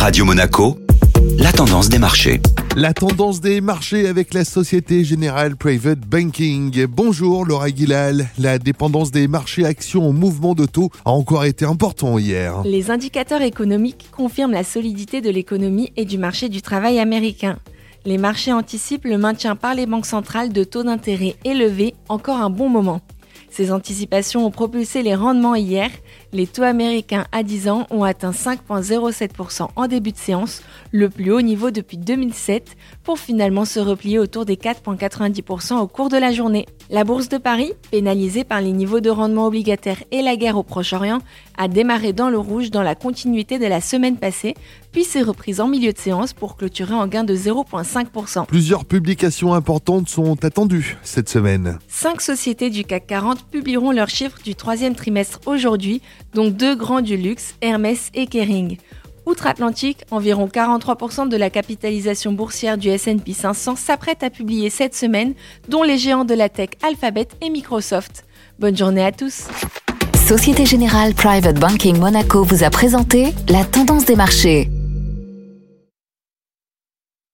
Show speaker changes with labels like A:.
A: Radio Monaco, la tendance des marchés.
B: La tendance des marchés avec la Société Générale Private Banking. Bonjour Laura Guilal. La dépendance des marchés actions au mouvement de taux a encore été important hier.
C: Les indicateurs économiques confirment la solidité de l'économie et du marché du travail américain. Les marchés anticipent le maintien par les banques centrales de taux d'intérêt élevés encore un bon moment. Ces anticipations ont propulsé les rendements hier. Les taux américains à 10 ans ont atteint 5,07% en début de séance, le plus haut niveau depuis 2007, pour finalement se replier autour des 4,90% au cours de la journée. La bourse de Paris, pénalisée par les niveaux de rendement obligataires et la guerre au Proche-Orient, a démarré dans le rouge dans la continuité de la semaine passée, puis s'est reprise en milieu de séance pour clôturer en gain de 0,5%.
B: Plusieurs publications importantes sont attendues cette semaine.
C: Cinq sociétés du CAC 40 publieront leurs chiffres du troisième trimestre aujourd'hui, dont deux grands du luxe, Hermès et Kering. Outre-Atlantique, environ 43% de la capitalisation boursière du S&P 500 s'apprête à publier cette semaine, dont les géants de la tech Alphabet et Microsoft. Bonne journée à tous.
D: Société Générale Private Banking Monaco vous a présenté la tendance des marchés.